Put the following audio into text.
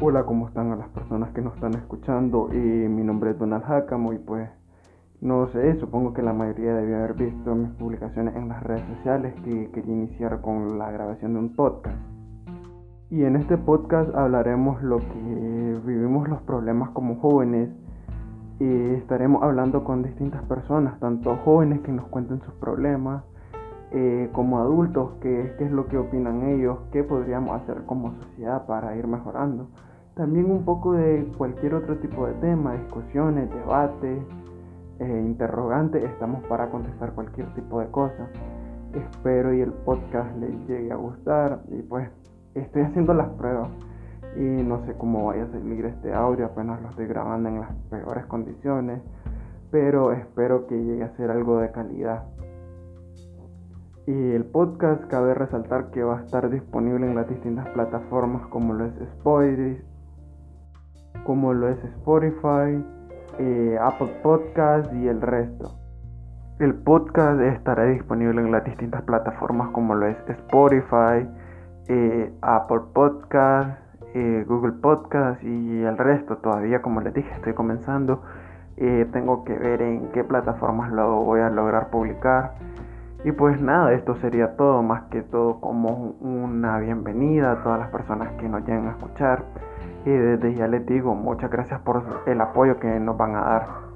Hola, ¿cómo están a las personas que nos están escuchando? mi nombre es Donald Hakamo y pues no sé, supongo que la mayoría debió haber visto mis publicaciones en las redes sociales que quería iniciar con la grabación de un podcast. Y en este podcast hablaremos lo que vivimos los problemas como jóvenes y estaremos hablando con distintas personas, tanto jóvenes que nos cuenten sus problemas, eh, como adultos, qué, qué es lo que opinan ellos, qué podríamos hacer como sociedad para ir mejorando. También un poco de cualquier otro tipo de tema, discusiones, debates, eh, interrogantes, estamos para contestar cualquier tipo de cosa. Espero y el podcast les llegue a gustar y pues estoy haciendo las pruebas y no sé cómo vaya a salir este audio, apenas lo estoy grabando en las peores condiciones, pero espero que llegue a ser algo de calidad. Y el podcast cabe resaltar que va a estar disponible en las distintas plataformas como lo es Spotify, como lo es Spotify, eh, Apple Podcast y el resto. El podcast estará disponible en las distintas plataformas como lo es Spotify, eh, Apple Podcast, eh, Google Podcast y el resto. Todavía, como les dije, estoy comenzando. tengo que ver en qué plataformas lo voy a lograr publicar. Y pues nada, esto sería todo, más que todo como una bienvenida a todas las personas que nos lleguen a escuchar. Y desde ya les digo, muchas gracias por el apoyo que nos van a dar.